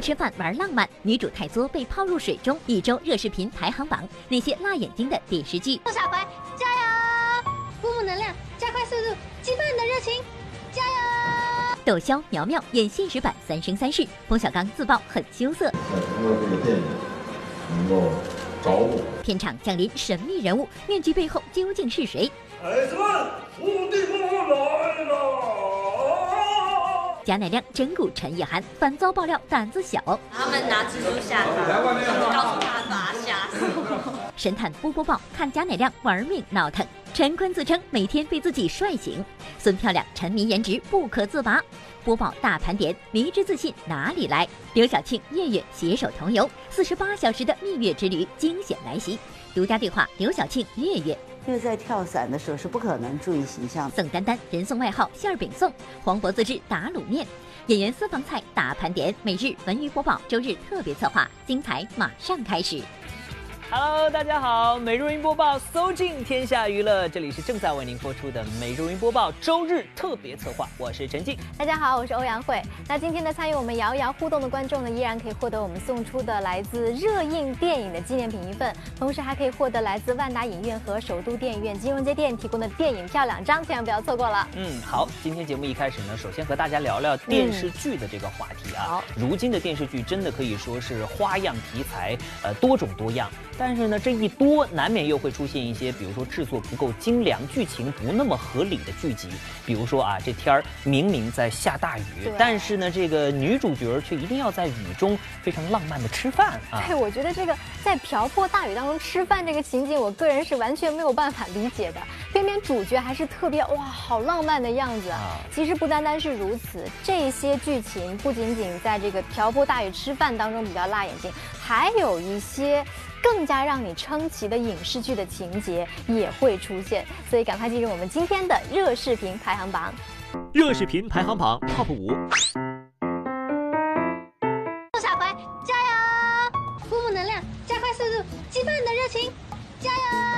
吃饭玩浪漫，女主太作被泡入水中，一周热视频排行榜，那些辣眼睛的电视剧。陆小怀，加油！鼓舞能量，加快速度，激发你的热情，加油！窦骁、苗苗演现实版《三生三世》，冯小刚自曝很羞涩。在通过这个电影能够找我。片场降临神秘人物，面具背后究竟是谁？孩子们，伏地魔来了！贾乃亮整蛊陈意涵，反遭爆料胆子小。他们拿蜘蛛吓他，告诉他把他吓死。神探波波报看贾乃亮玩命闹腾。陈坤自称每天被自己帅醒。孙漂亮沉迷颜值不可自拔。播报大盘点，迷之自信哪里来？刘晓庆、月月携手同游，四十八小时的蜜月之旅惊险来袭。独家对话刘晓庆、月月。因为在跳伞的时候是不可能注意形象。宋丹丹人送外号馅饼宋，黄渤自制打卤面。演员私房菜大盘点，每日文娱播报，周日特别策划，精彩马上开始。Hello，大家好，每日云播报搜尽天下娱乐，这里是正在为您播出的每日云播报周日特别策划，我是陈静。大家好，我是欧阳慧。那今天呢，参与我们摇一摇互动的观众呢，依然可以获得我们送出的来自热映电影的纪念品一份，同时还可以获得来自万达影院和首都电影院金融街店提供的电影票两张，千万不要错过了。嗯，好，今天节目一开始呢，首先和大家聊聊电视剧的这个话题啊。好，如今的电视剧真的可以说是花样题材，呃，多种多样。但是呢，这一多难免又会出现一些，比如说制作不够精良、剧情不那么合理的剧集。比如说啊，这天儿明明在下大雨，但是呢，这个女主角却一定要在雨中非常浪漫的吃饭啊。对，我觉得这个在瓢泼大雨当中吃饭这个情景，我个人是完全没有办法理解的。偏偏主角还是特别哇，好浪漫的样子。啊。其实不单单是如此，这些剧情不仅仅在这个瓢泼大雨吃饭当中比较辣眼睛，还有一些。更加让你称奇的影视剧的情节也会出现，所以赶快进入我们今天的热视频排行榜。热视频排行榜 TOP 五。陆小葵，加油！鼓舞能量，加快速度，激发你的热情，加油！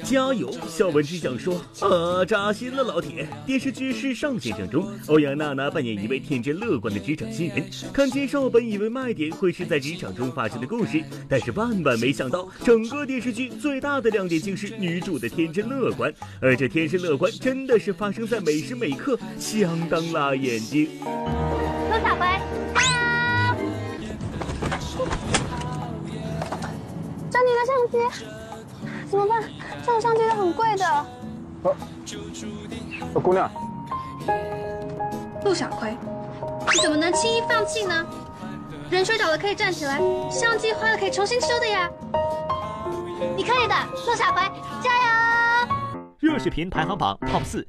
加油！小文只想说，啊，扎心了，老铁！电视剧《是上先生》中，欧阳娜娜扮演一位天真乐观的职场新人。看介绍，本以为卖点会是在职场中发生的故事，但是万万没想到，整个电视剧最大的亮点竟是女主的天真乐观。而这天真乐观，真的是发生在每时每刻，相当辣眼睛。陆小葵，加油！找你的相机。怎么办？这种相机都很贵的。哦，姑娘，陆小葵，你怎么能轻易放弃呢？人摔倒了可以站起来，相机坏了可以重新修的呀。你可以的，陆小葵，加油！热视频排行榜 TOP 四。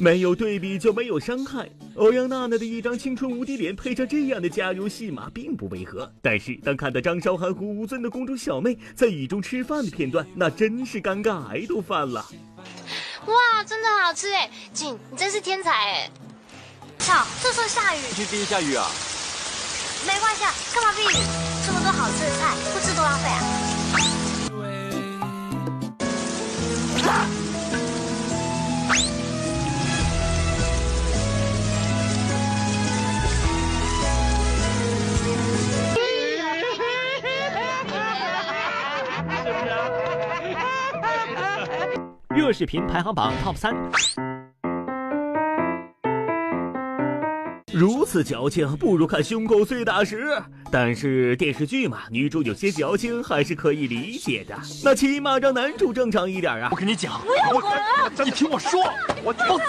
没有对比就没有伤害。欧阳娜娜的一张青春无敌脸，配上这样的加油戏码，并不违和。但是，当看到张韶涵和吴尊的公主小妹在雨中吃饭的片段，那真是尴尬癌都犯了。哇，真的好吃哎！景，你真是天才哎！操，这时候下雨。今天第一下雨啊？没关系啊，干嘛避雨？这么多好吃的菜，不吃多浪费啊！热视频排行榜 TOP 三，如此矫情，不如看胸口碎大石。但是电视剧嘛，女主有些矫情还是可以理解的。那起码让男主正常一点啊！我跟你讲，不要管，你听我说，我放肆。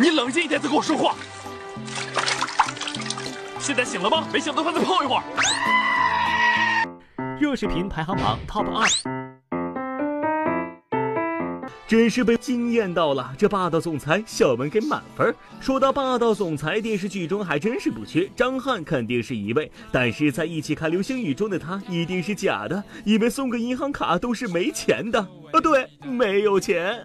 你冷静一点再跟我说话。现在醒了吗？没醒的话再泡一会儿。热视频排行榜 TOP 二，真是被惊艳到了！这霸道总裁，小文给满分。说到霸道总裁，电视剧中还真是不缺，张翰肯定是一位，但是在一起看流星雨中的他一定是假的，因为送个银行卡都是没钱的。啊，对，没有钱。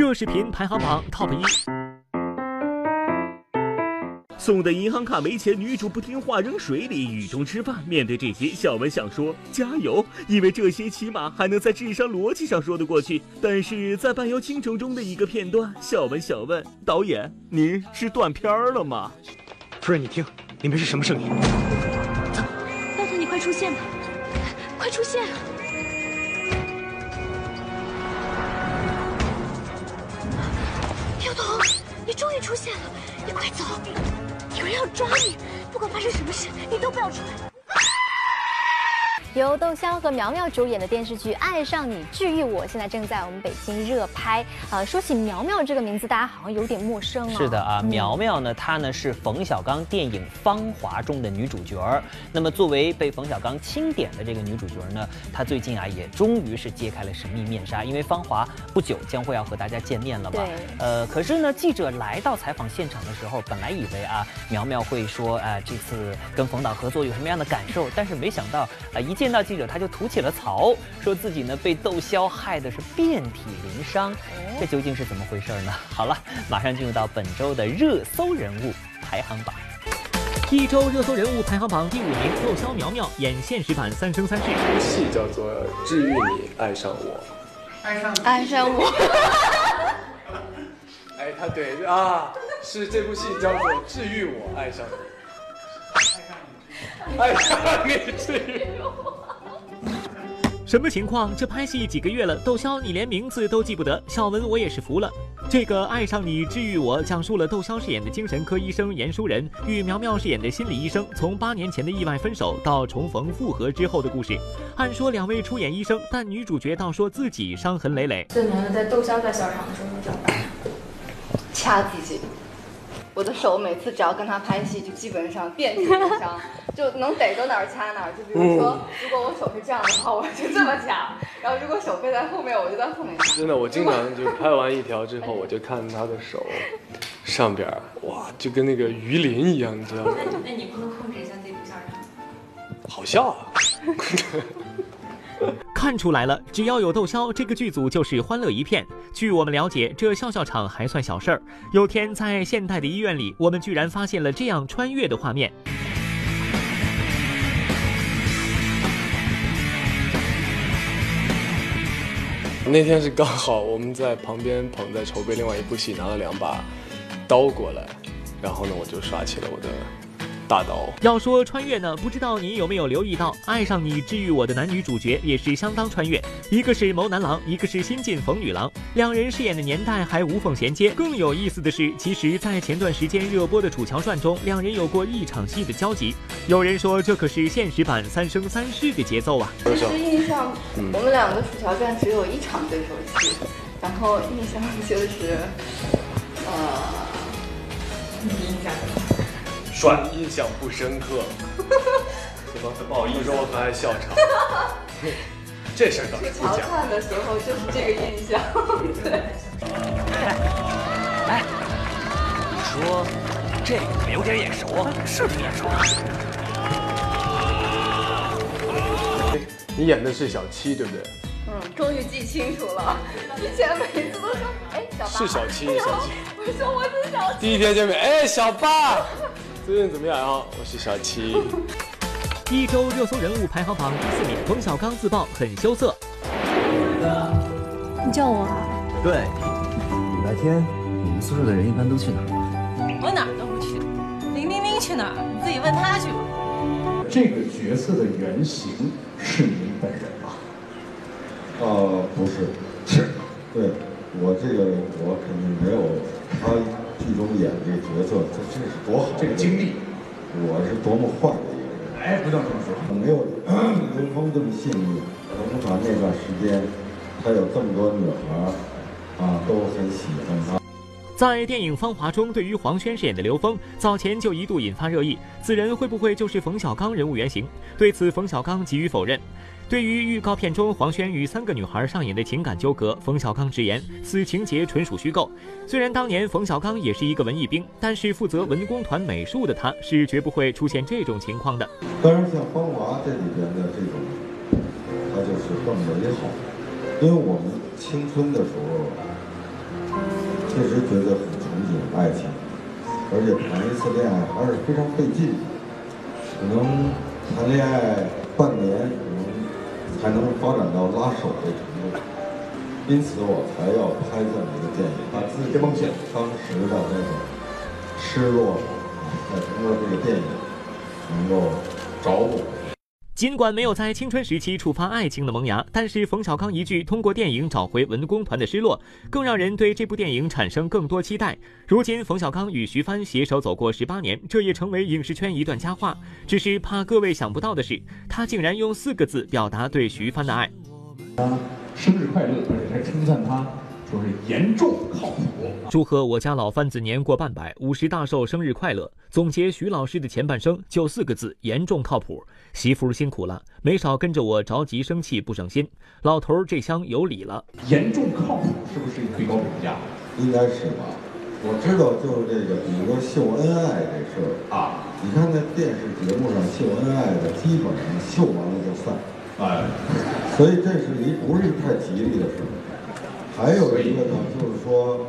热视频排行榜 TOP 一。送的银行卡没钱，女主不听话扔水里，雨中吃饭。面对这些，小文想说加油，因为这些起码还能在智商逻辑上说得过去。但是在半妖倾城中的一个片段，小文想问导演：“您是断片了吗？”夫人，你听，里面是什么声音？走，告诉你快出现吧，快出现！终于出现了，你快走！有人要抓你，不管发生什么事，你都不要出来。由窦骁和苗苗主演的电视剧《爱上你治愈我》现在正在我们北京热拍。呃，说起苗苗这个名字，大家好像有点陌生啊。是的啊，苗苗呢，她呢是冯小刚电影《芳华》中的女主角儿。那么作为被冯小刚钦点的这个女主角呢，她最近啊也终于是揭开了神秘面纱，因为《芳华》不久将会要和大家见面了嘛。对。呃，可是呢，记者来到采访现场的时候，本来以为啊苗苗会说，哎，这次跟冯导合作有什么样的感受，但是没想到啊一。见到记者，他就吐起了槽，说自己呢被窦骁害的是遍体鳞伤，这究竟是怎么回事呢？好了，马上进入到本周的热搜人物排行榜。一周热搜人物排行榜第五名，窦骁苗苗演现实版《三生三世》，戏叫做《治愈你爱上我》，爱上爱上我。哎，他对啊，是这部戏叫做《治愈我爱上你》。什么情况？这拍戏几个月了，窦骁你连名字都记不得。小文我也是服了。这个《爱上你治愈我》讲述了窦骁饰演的精神科医生严淑仁与苗苗饰演的心理医生从八年前的意外分手到重逢复合之后的故事。按说两位出演医生，但女主角倒说自己伤痕累累。最难的在窦骁在小场的时候找到掐自己。我的手每次只要跟他拍戏，就基本上遍体鳞伤，就能逮着哪儿掐哪儿。就比如说，如果我手是这样的话，我就这么掐；然后如果手背在后面，我就在后面掐。真的，我经常就拍完一条之后，我就看他的手上边，哇，就跟那个鱼鳞一样，你知道吗？那你不能控制一下自己不笑场？好笑啊！看出来了，只要有窦骁，这个剧组就是欢乐一片。据我们了解，这笑笑场还算小事儿。有天在现代的医院里，我们居然发现了这样穿越的画面。那天是刚好我们在旁边捧在筹备另外一部戏，拿了两把刀过来，然后呢，我就耍起了我的。大刀要说穿越呢，不知道你有没有留意到，爱上你治愈我的男女主角也是相当穿越，一个是谋男郎，一个是新晋冯女郎，两人饰演的年代还无缝衔接。更有意思的是，其实，在前段时间热播的《楚乔传》中，两人有过一场戏的交集。有人说，这可是现实版《三生三世》的节奏啊！其实印象，我们两个《楚乔传》只有一场对手戏，然后印象就是，呃，你印象？帅，印象不深刻。不好意思，说我很爱笑场。这事儿倒是不讲。看的时候就是这个印象。对。哎，你说这个有点眼熟啊？是挺眼熟。你演的是小七，对不对？嗯，终于记清楚了。以前每次都说，哎，小八。是小七，小七。我说我是小七。第一天见面，哎，小八。最近怎么样啊？我是小七。一周热搜人物排行榜第四名，冯小刚自曝很羞涩。你叫我啊？对。礼拜天你们宿舍的人一般都去哪儿？我哪儿都不去。林冰冰去哪儿？你自己问她去吧。这个角色的原型是你本人吗？呃，不是。是。对，我这个我肯定没有他。演这个角色，这这是多好！这个经历，我是多么坏的一个人！哎，不能这么说，没有刘峰这么幸运。龙团那段时间，他有这么多女孩啊，都很喜欢他。在电影《芳华》中，对于黄轩饰演的刘峰，早前就一度引发热议，此人会不会就是冯小刚人物原型？对此，冯小刚给予否认。对于预告片中黄轩与三个女孩上演的情感纠葛，冯小刚直言此情节纯属虚构。虽然当年冯小刚也是一个文艺兵，但是负责文工团美术的他，是绝不会出现这种情况的。当然，像《芳华》这里边的这种，它就是更美好，因为我们青春的时候，确实觉得很憧憬爱情，而且谈一次恋爱还是非常费劲，可能谈恋爱半年。才能发展到拉手的程度，因此我才要拍这么一个电影，把自己梦想当时的那种失落，再通过这个电影能够找补。尽管没有在青春时期触发爱情的萌芽，但是冯小刚一句通过电影找回文工团的失落，更让人对这部电影产生更多期待。如今，冯小刚与徐帆携手走过十八年，这也成为影视圈一段佳话。只是怕各位想不到的是，他竟然用四个字表达对徐帆的爱：生日快乐，而且还称赞他。说是严重靠谱。祝贺我家老番子年过半百，五十大寿生日快乐！总结徐老师的前半生就四个字：严重靠谱。媳妇辛苦了，没少跟着我着急生气不省心。老头儿这厢有礼了。严重靠谱是不是最高评价？应该是吧。我知道，就是这个，比如说秀恩爱这事儿啊，你看在电视节目上秀恩爱的，基本上秀完了就散。哎，所以这是一不是太吉利的事。还有一个呢，就是说，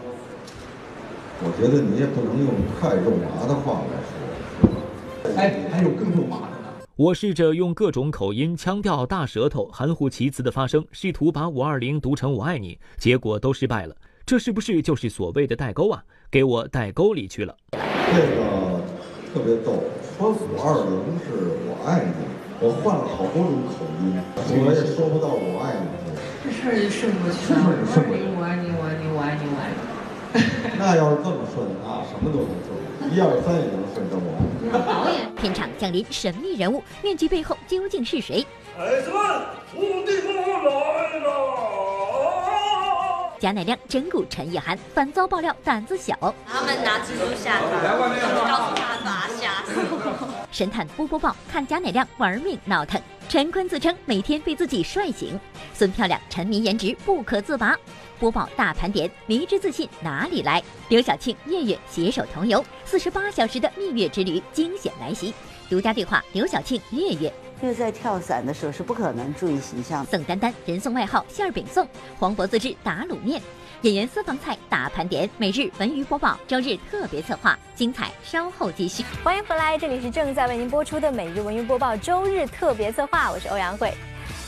我觉得你也不能用太肉麻的话来说。哎，还有更肉麻的呢。我试着用各种口音、腔调、大舌头、含糊其辞的发声，试图把五二零读成我爱你，结果都失败了。这是不是就是所谓的代沟啊？给我代沟里去了。这个特别逗，说五二零是我爱你，我换了好多种口音，我也说不到我爱你。儿就顺过去了。我爱你，我爱你，我爱你，我爱你。那要是这么顺啊，什么都能顺，一二三也能顺着我。导演，片场降临神秘人物，面具背后究竟是谁？孩子们，徒弟们来了。贾乃亮整蛊陈意涵，反遭爆料胆子小。他们拿蜘蛛吓他，告诉他把吓死。神探波波报看贾乃亮玩命闹腾。陈坤自称每天被自己帅醒。孙漂亮沉迷颜值不可自拔。播报大盘点，迷之自信哪里来？刘晓庆、月月携手同游，四十八小时的蜜月之旅惊险来袭。独家对话刘晓庆、月月。因为在跳伞的时候是不可能注意形象。宋丹丹人送外号馅儿饼宋，黄渤自制打卤面，演员私房菜大盘点，每日文娱播报，周日特别策划，精彩稍后继续。欢迎回来，这里是正在为您播出的每日文娱播报，周日特别策划，我是欧阳慧。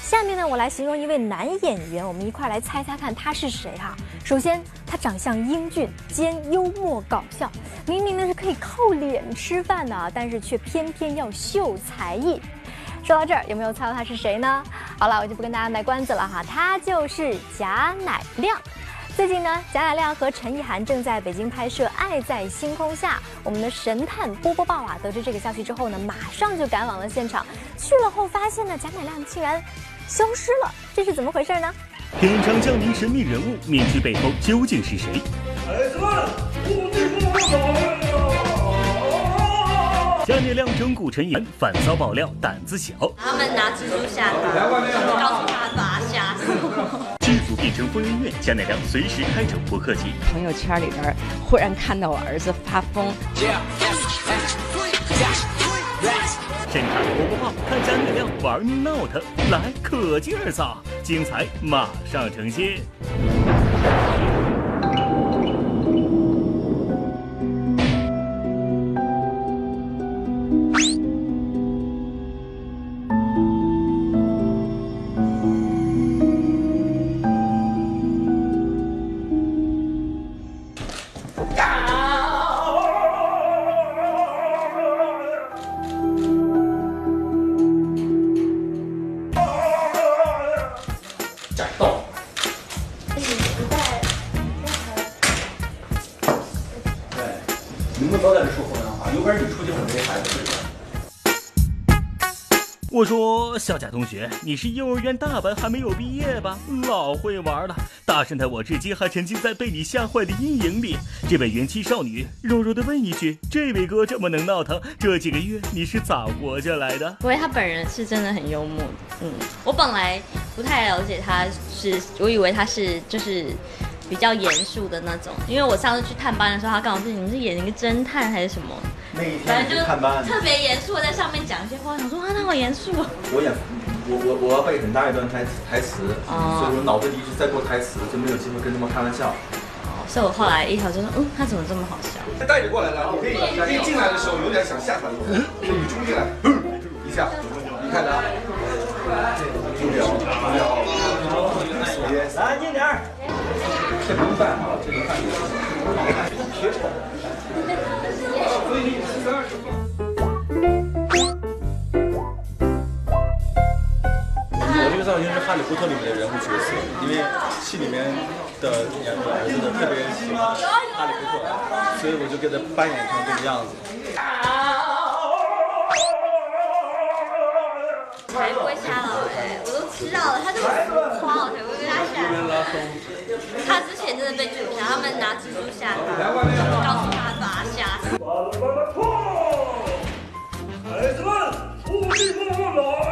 下面呢，我来形容一位男演员，我们一块来猜猜看他是谁哈。首先，他长相英俊兼幽默搞笑，明明呢是可以靠脸吃饭的，啊但是却偏偏要秀才艺。说到这儿，有没有猜到他是谁呢？好了，我就不跟大家卖关子了哈，他就是贾乃亮。最近呢，贾乃亮和陈意涵正在北京拍摄《爱在星空下》，我们的神探波波豹啊，得知这个消息之后呢，马上就赶往了现场。去了后发现呢，贾乃亮竟然消失了，这是怎么回事呢？片场降临神秘人物，面具背后究竟是谁？孩子们，徒弟们来贾乃亮整蛊陈岩，反遭爆料胆子小。他们拿蜘蛛吓他，告诉他把他吓死。剧组变成疯人院，贾乃亮随时开整不客气。朋友圈里边忽然看到我儿子发疯。神探波波报，看贾乃亮玩命闹腾，来可劲儿造，精彩马上呈现。说小贾同学，你是幼儿园大班还没有毕业吧？老会玩了，大神的我至今还沉浸在被你吓坏的阴影里。这位元气少女弱弱的问一句：这位哥这么能闹腾，这几个月你是咋活下来的？不会，他本人是真的很幽默的。嗯，我本来不太了解他，是我以为他是就是比较严肃的那种，因为我上次去探班的时候，他告诉我你们是演一个侦探还是什么？那一天就是天去探班，特别严肃的在上面讲一些话，我说啊，那好严肃哦。我演我我我要背很大一段台台词，哦所以我脑子里一直在过台词，就没有机会跟他们开玩笑。所以我后来一条就说，嗯，他怎么这么好笑？他带你过来了，你可以可以进来的时候有点想吓他一下，就你冲进来，嗯一下，你看着啊，注意啊，注意啊，来近点儿。这不饭啊，这个饭学丑。这个造型是《哈利波特》里面的人物角色，因为戏里面的演我儿子呢特别喜欢哈利波特，所以我就给他扮演成这个样子。才不会吓到哎、我都知道了，他这么浮夸，我才不会被他吓。他之前真的被蜘蛛侠，他们拿蜘蛛吓他，告诉他把他吓死。孩子们，伏地魔来！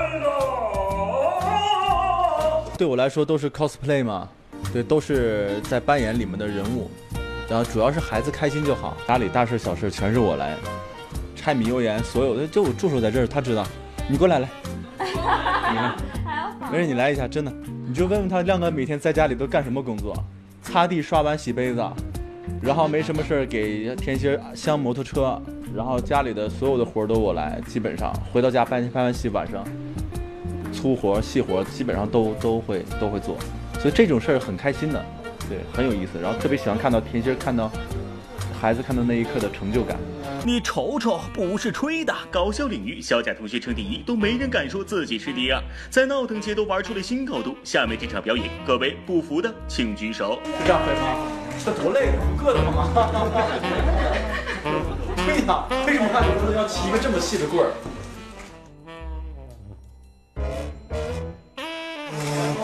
对我来说都是 cosplay 嘛，对，都是在扮演里面的人物，然后主要是孩子开心就好，家里大事小事全是我来，柴米油盐所有的，就我助手在这儿，他知道，你过来来，你看，没事你来一下，真的，你就问问他亮哥每天在家里都干什么工作，擦地、刷碗、洗杯子，然后没什么事儿给甜心儿镶摩托车，然后家里的所有的活儿都我来，基本上。回到家拍拍完戏晚上。粗活细活基本上都都会都会做，所以这种事儿很开心的，对，很有意思。然后特别喜欢看到甜心儿看到孩子看到那一刻的成就感。你瞅瞅，不是吹的，搞笑领域小贾同学称第一，都没人敢说自己是第二，在闹腾界都玩出了新高度。下面这场表演，各位不服的请举手。是这样飞吗？这多累，硌得慌啊！对呀，为什么汉服要骑一个这么细的棍儿？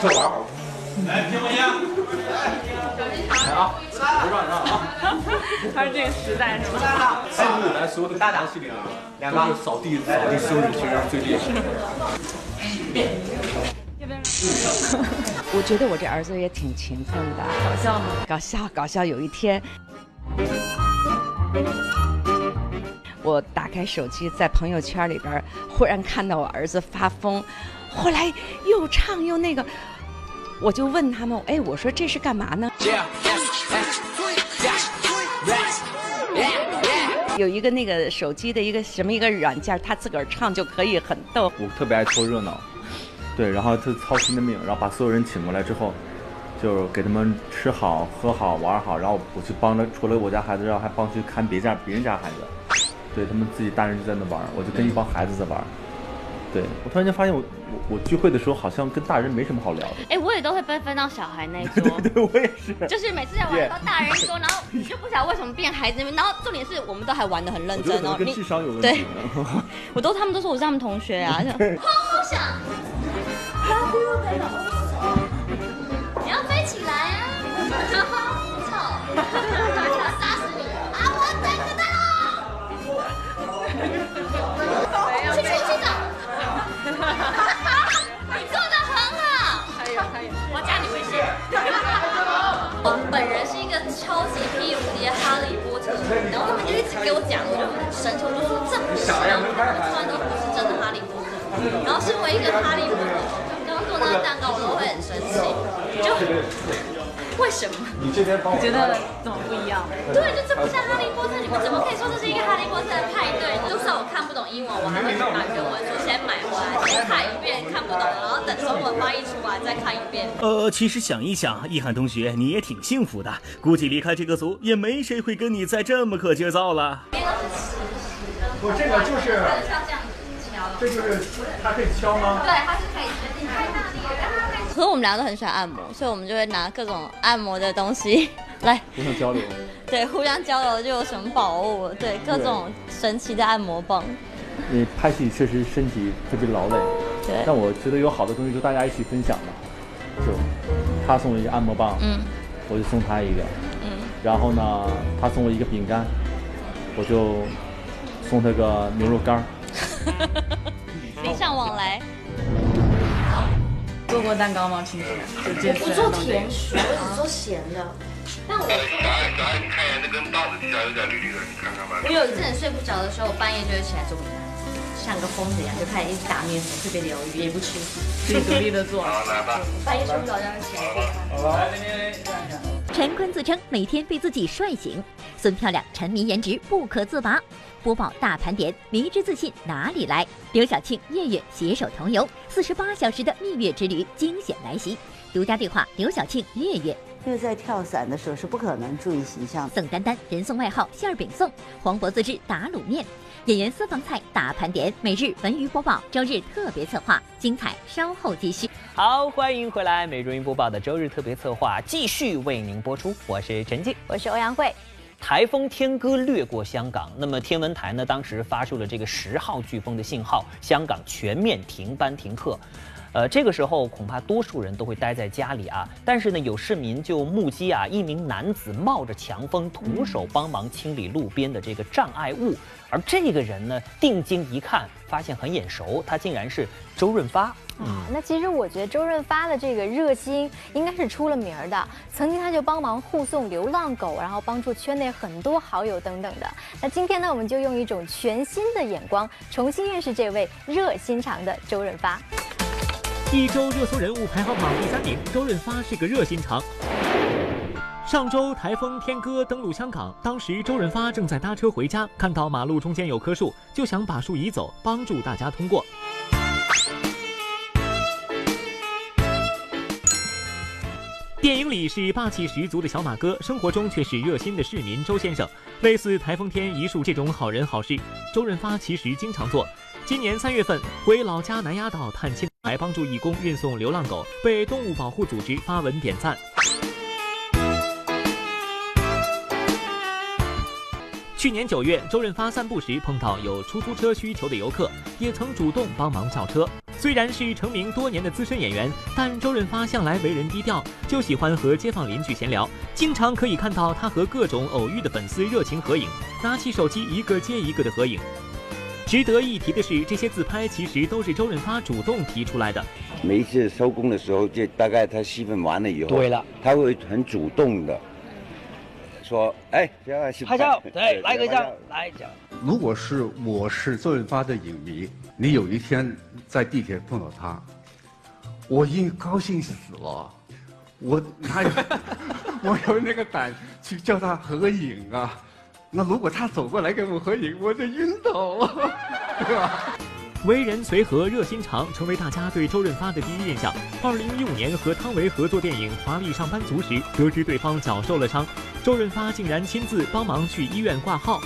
这玩意儿，来，听我讲。来啊！不让你让啊！他是这个时代出来哎，对，来所有的大戏里面，都是扫地扫地修女其实最厉害我觉得我这儿子也挺勤奋的，搞笑吗？搞笑，搞笑。有一天，我打开手机，在朋友圈里边，忽然看到我儿子发疯，后来又唱又那个，我就问他们，哎，我说这是干嘛呢？有一个那个手机的一个什么一个软件，他自个儿唱就可以很逗。我特别爱凑热闹，对，然后他操心的命，然后把所有人请过来之后，就是给他们吃好、喝好、玩好，然后我去帮着，除了我家孩子，然后还帮去看别家别人家孩子，对他们自己大人就在那玩，我就跟一帮孩子在玩。对我突然间发现我，我我聚会的时候好像跟大人没什么好聊的。哎、我也都会被分到小孩那一桌。对，我也是。就是每次在玩到大人桌，然后你就不晓得为什么变孩子那边，然后重点是我们都还玩的很认真哦。你我觉得可能跟智商有问对题，对。我都他们都说我是他们同学啊，就想，你要飞起来啊！不错，超级霹无敌的哈利波特，然后他们就一直给我讲，我就很生气，我就说这不是啊，虽然都不是真的哈利波特。然后身为一个哈利波特，刚刚做那个蛋糕我都会很生气，就为什么？你这边帮我觉得怎么不一样？对，就这不像哈利波特，你们怎么可以说这是一个哈利波特的派对？就算我看不懂英文，我还会去买原文书，先买回来，先看一遍，看不懂，然后等中文翻译出来再看一遍。呃，其实想一想，易涵同学你也挺幸福的，估计离开这个组也没谁会跟你再这么可劲造了。我这个就是，像这样子敲，这就是它可以敲吗？对，它是可以决定可是我们俩都很喜欢按摩，所以我们就会拿各种按摩的东西 来，互相交流。对，互相交流就有什么宝物，对，各种神奇的按摩棒。你拍戏确实身体特别劳累，对。但我觉得有好的东西就大家一起分享嘛，就他送我一个按摩棒，嗯，我就送他一个，嗯，然后呢，他送我一个饼干，我就送他个牛肉干儿。礼尚往来。做过蛋糕吗？青青？我不做甜食，我只做咸的。但我你看一下那根棒子底下有点绿绿的，你看看吧。我有一阵睡不着的时候，我半夜就会起来做饼干，像个疯子一样，就开始一直打面粉，特别疗愈，也不吃。自己独立的做。好，来吧。半夜睡不着，就起来做。好吧。陈坤自称每天被自己帅醒，孙漂亮沉迷颜值不可自拔。播报大盘点，迷之自信哪里来？刘晓庆、月月携手同游，四十八小时的蜜月之旅惊险来袭。独家对话刘晓庆、月月。因为在跳伞的时候是不可能注意形象。宋丹丹人送外号馅儿饼宋，黄渤自制打卤面。演员私房菜大盘点，每日文娱播报，周日特别策划，精彩稍后继续。好，欢迎回来，每日文娱播报的周日特别策划继续为您播出，我是陈静，我是欧阳慧。台风天鸽掠过香港，那么天文台呢，当时发出了这个十号飓风的信号，香港全面停班停课。呃，这个时候恐怕多数人都会待在家里啊。但是呢，有市民就目击啊，一名男子冒着强风，徒手帮忙清理路边的这个障碍物。而这个人呢，定睛一看，发现很眼熟，他竟然是周润发。啊，那其实我觉得周润发的这个热心应该是出了名的。曾经他就帮忙护送流浪狗，然后帮助圈内很多好友等等的。那今天呢，我们就用一种全新的眼光，重新认识这位热心肠的周润发。一周热搜人物排行榜第三名，周润发是个热心肠。上周台风天鸽登陆香港，当时周润发正在搭车回家，看到马路中间有棵树，就想把树移走，帮助大家通过。电影里是霸气十足的小马哥，生活中却是热心的市民周先生。类似台风天移树这种好人好事，周润发其实经常做。今年三月份回老家南丫岛探亲，还帮助义工运送流浪狗，被动物保护组织发文点赞。去年九月，周润发散步时碰到有出租车需求的游客，也曾主动帮忙叫车。虽然是成名多年的资深演员，但周润发向来为人低调，就喜欢和街坊邻居闲聊，经常可以看到他和各种偶遇的粉丝热情合影，拿起手机一个接一个的合影。值得一提的是，这些自拍其实都是周润发主动提出来的。每一次收工的时候，就大概他戏份完了以后，对了，他会很主动的说：“哎，拍照，对，来个照，来一张。”如果是我是周润发的影迷，你有一天在地铁碰到他，我已经高兴死了，我哪有 我有那个胆去叫他合影啊？那如果他走过来跟我合影，我就晕倒了，对吧？为人随和、热心肠，成为大家对周润发的第一印象。二零一五年和汤唯合作电影《华丽上班族》时，得知对方脚受了伤，周润发竟然亲自帮忙去医院挂号。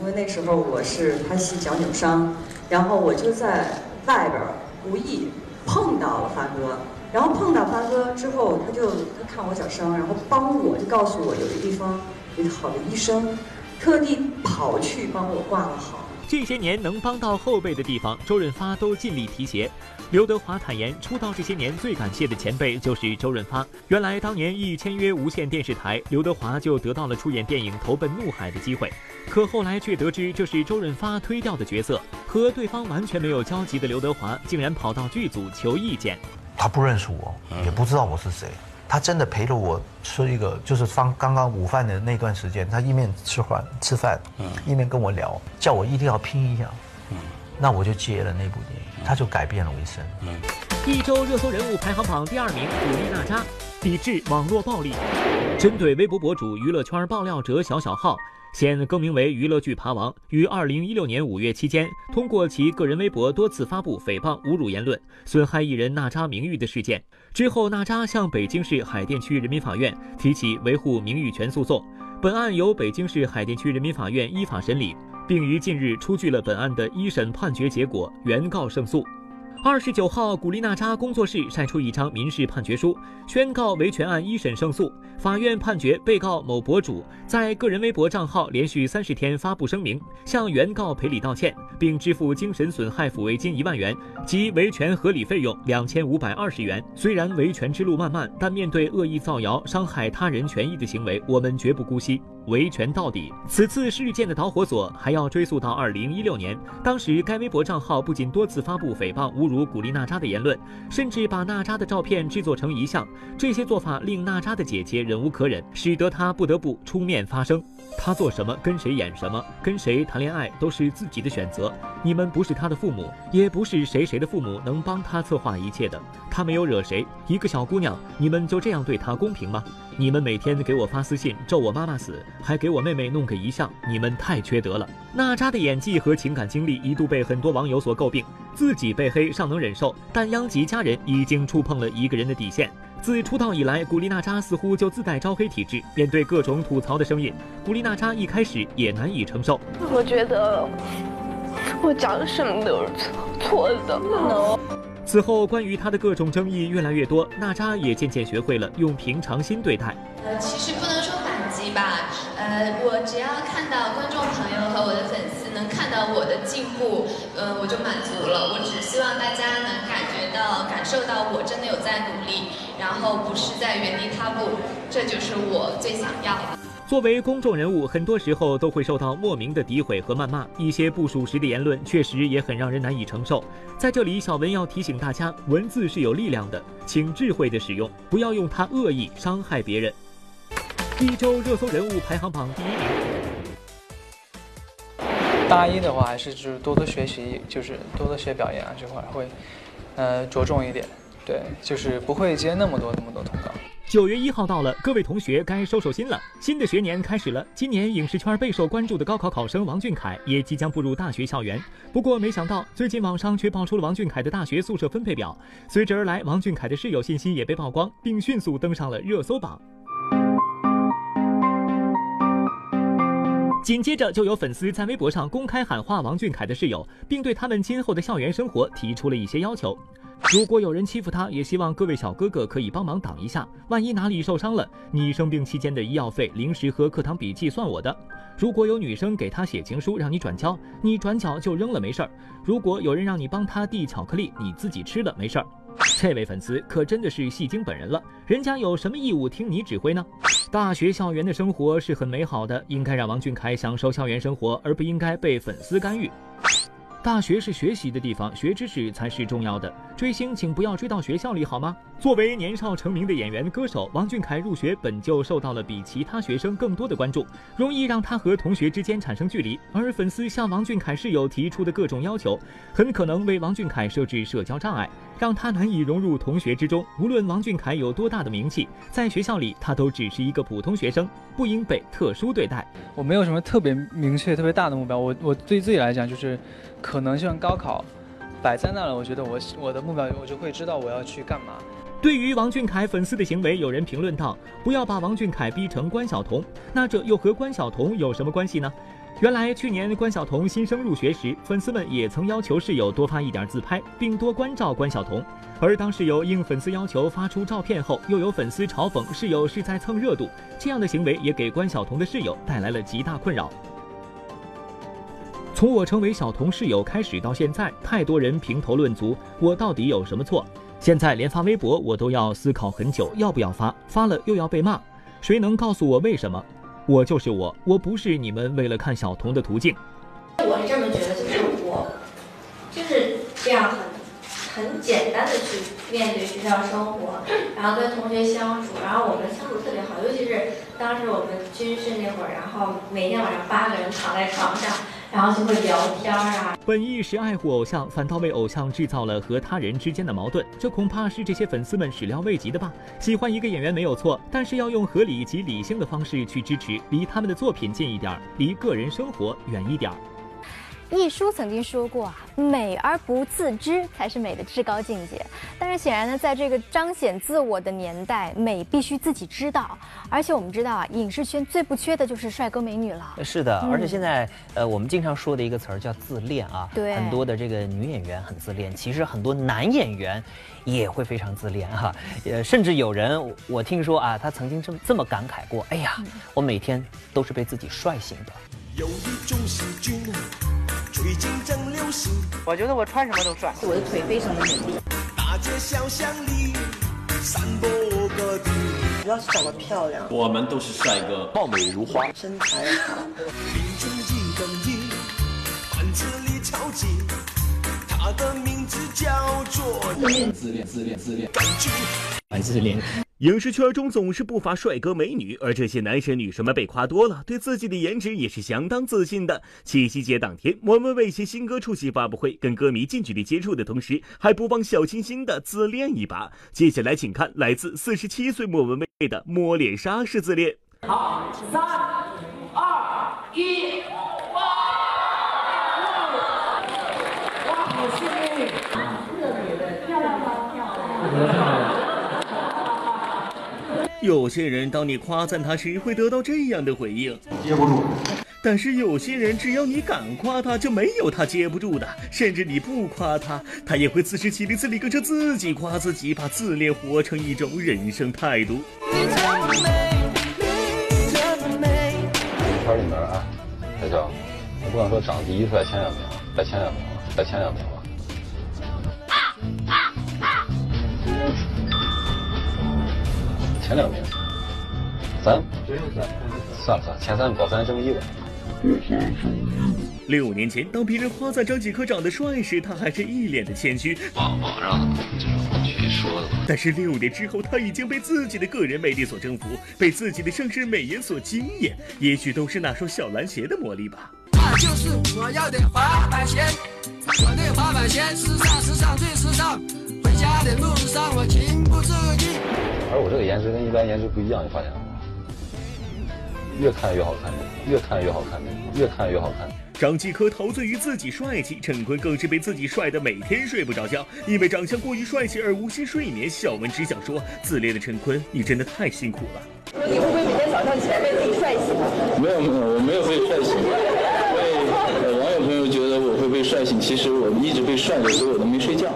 因为那时候我是拍戏脚扭伤，然后我就在外边无意碰到了发哥，然后碰到发哥之后，他就他看我脚伤，然后帮我就告诉我有一个地方有好的医生。特地跑去帮我挂了号。这些年能帮到后辈的地方，周润发都尽力提携。刘德华坦言，出道这些年最感谢的前辈就是周润发。原来当年一签约无线电视台，刘德华就得到了出演电影《投奔怒海》的机会，可后来却得知这是周润发推掉的角色。和对方完全没有交集的刘德华，竟然跑到剧组求意见。他不认识我，也不知道我是谁。他真的陪着我吃一个，就是刚刚刚午饭的那段时间，他一面吃饭吃饭，嗯，一面跟我聊，叫我一定要拼一下，嗯，那我就接了那部电影，他就改变了我一生。嗯，一周热搜人物排行榜第二名，古力娜扎，抵制网络暴力，针对微博博主、娱乐圈爆料者小小号。现更名为娱乐剧爬王，于二零一六年五月期间，通过其个人微博多次发布诽谤、侮辱言论，损害艺人娜扎名誉的事件。之后，娜扎向北京市海淀区人民法院提起维护名誉权诉讼，本案由北京市海淀区人民法院依法审理，并于近日出具了本案的一审判决结果，原告胜诉。二十九号，古力娜扎工作室晒出一张民事判决书，宣告维权案一审胜诉。法院判决被告某博主在个人微博账号连续三十天发布声明，向原告赔礼道歉，并支付精神损害抚慰金一万元及维权合理费用两千五百二十元。虽然维权之路漫漫，但面对恶意造谣、伤害他人权益的行为，我们绝不姑息。维权到底。此次事件的导火索还要追溯到二零一六年，当时该微博账号不仅多次发布诽谤、侮辱古力娜扎的言论，甚至把娜扎的照片制作成遗像。这些做法令娜扎的姐姐忍无可忍，使得她不得不出面发声。他做什么，跟谁演什么，跟谁谈恋爱都是自己的选择。你们不是他的父母，也不是谁谁的父母能帮他策划一切的。他没有惹谁，一个小姑娘，你们就这样对她公平吗？你们每天给我发私信咒我妈妈死，还给我妹妹弄个遗像，你们太缺德了。娜扎的演技和情感经历一度被很多网友所诟病，自己被黑尚能忍受，但殃及家人已经触碰了一个人的底线。自出道以来，古力娜扎似乎就自带招黑体质，面对各种吐槽的声音，古力娜扎一开始也难以承受。我觉得我讲什么都是错的。此后，关于她的各种争议越来越多，娜扎也渐渐学会了用平常心对待。呃，其实不能说吧，呃，我只要看到观众朋友和我的粉丝能看到我的进步，呃，我就满足了。我只希望大家能感觉到、感受到我真的有在努力，然后不是在原地踏步，这就是我最想要的。作为公众人物，很多时候都会受到莫名的诋毁和谩骂，一些不属实的言论确实也很让人难以承受。在这里，小文要提醒大家，文字是有力量的，请智慧的使用，不要用它恶意伤害别人。一周热搜人物排行榜第一名。大一的话，还是就是多多学习，就是多多学表演啊这块会，呃，着重一点。对，就是不会接那么多那么多通告。九月一号到了，各位同学该收收心了。新的学年开始了，今年影视圈备受关注的高考考生王俊凯也即将步入大学校园。不过，没想到最近网上却爆出了王俊凯的大学宿舍分配表，随之而来，王俊凯的室友信息也被曝光，并迅速登上了热搜榜。紧接着，就有粉丝在微博上公开喊话王俊凯的室友，并对他们今后的校园生活提出了一些要求。如果有人欺负他，也希望各位小哥哥可以帮忙挡一下。万一哪里受伤了，你生病期间的医药费、零食和课堂笔记算我的。如果有女生给他写情书让你转交，你转角就扔了没事儿。如果有人让你帮他递巧克力，你自己吃了没事儿。这位粉丝可真的是戏精本人了，人家有什么义务听你指挥呢？大学校园的生活是很美好的，应该让王俊凯享受校园生活，而不应该被粉丝干预。大学是学习的地方，学知识才是重要的。追星，请不要追到学校里好吗？作为年少成名的演员歌手，王俊凯入学本就受到了比其他学生更多的关注，容易让他和同学之间产生距离。而粉丝向王俊凯室友提出的各种要求，很可能为王俊凯设置社交障碍，让他难以融入同学之中。无论王俊凯有多大的名气，在学校里他都只是一个普通学生，不应被特殊对待。我没有什么特别明确、特别大的目标，我我对自己来讲就是。可能像高考摆在那了，我觉得我我的目标我就会知道我要去干嘛。对于王俊凯粉丝的行为，有人评论道：“不要把王俊凯逼成关晓彤，那这又和关晓彤有什么关系呢？”原来去年关晓彤新生入学时，粉丝们也曾要求室友多发一点自拍，并多关照关晓彤。而当室友应粉丝要求发出照片后，又有粉丝嘲讽室友是在蹭热度，这样的行为也给关晓彤的室友带来了极大困扰。从我成为小童室友开始到现在，太多人评头论足，我到底有什么错？现在连发微博我都要思考很久，要不要发？发了又要被骂，谁能告诉我为什么？我就是我，我不是你们为了看小童的途径。我是这么觉得，就是我就是这样很很简单的去面对学校生活，然后跟同学相处，然后我们相处特别好，尤其是当时我们军训那会儿，然后每天晚上八个人躺在床上。然后就会聊天儿啊。本意是爱护偶像，反倒为偶像制造了和他人之间的矛盾，这恐怕是这些粉丝们始料未及的吧？喜欢一个演员没有错，但是要用合理及理性的方式去支持，离他们的作品近一点儿，离个人生活远一点儿。一舒曾经说过啊，美而不自知才是美的至高境界。但是显然呢，在这个彰显自我的年代，美必须自己知道。而且我们知道啊，影视圈最不缺的就是帅哥美女了。是的，而且现在呃，我们经常说的一个词儿叫自恋啊。对。很多的这个女演员很自恋，其实很多男演员也会非常自恋哈。呃，甚至有人我听说啊，他曾经这么这么感慨过：哎呀，我每天都是被自己帅醒的。有一种细菌，最近正流行。我觉得我穿什么都帅，我的腿非常的美丽。大街小巷里，散播各地。只要是长得漂亮，我们都是帅哥，貌美如花，身材好。子里超级，他的名字叫做自恋，自恋，自恋，自恋，感觉很自恋。影视圈中总是不乏帅哥美女，而这些男神女神们被夸多了，对自己的颜值也是相当自信的。七夕节当天，莫文蔚携新歌出席发布会，跟歌迷近距离接触的同时，还不忘小清新的自恋一把。接下来，请看来自四十七岁莫文蔚的摸脸杀式自恋。好，三、二、一，哇！哇，好幸运！特别的漂亮？漂亮。有些人当你夸赞他时，会得到这样的回应：接不住。但是有些人，只要你敢夸他，就没有他接不住的。甚至你不夸他，他也会自食其力，自力更生，自己夸自己，把自恋活成一种人生态度。片里面啊，那叫我不敢说长第一帅前两名，在前两名，在前两名。前两名，三，算了算了，前三保三争一吧。六年前，当别人夸赞张继科长得帅时，他还是一脸的谦虚。网网上就是去说的。但是六年之后，他已经被自己的个人魅力所征服，被自己的盛世美颜所惊艳。也许都是那双小蓝鞋的魔力吧。就是我要的滑板鞋，我的滑板鞋时尚，时尚最时尚。回家的路上，我情不自禁。而我这个颜值跟一般颜值不一样，你发现了吗？越看越好看，越看越好看，越看越好看。张继科陶醉于自己帅气，陈坤更是被自己帅得每天睡不着觉，因为长相过于帅气而无心睡眠。小文只想说，自恋的陈坤，你真的太辛苦了。你会不会每天早上起来被自己帅醒？没有没有，我没有被帅醒。被网友朋友觉得我会被帅醒，其实我一直被帅着，所以我都没睡觉。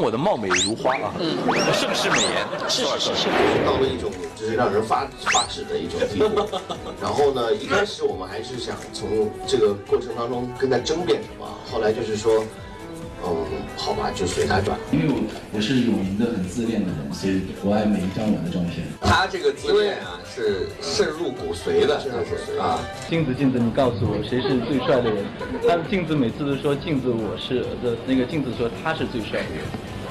我的貌美如花啊，嗯，盛世美颜，是是是是，到了一种就是让人发发指的一种地步。然后呢，一开始我们还是想从这个过程当中跟他争辩什么，后来就是说，嗯，好吧，就随他转。因为我我是有名的很自恋的人，所以我爱每一张我的照片。他这个自恋啊，是渗入骨髓的，渗入骨髓啊。镜子镜子，你告诉我谁是最帅的人？他镜子每次都说镜子我是的，那个镜子说他是最帅的人。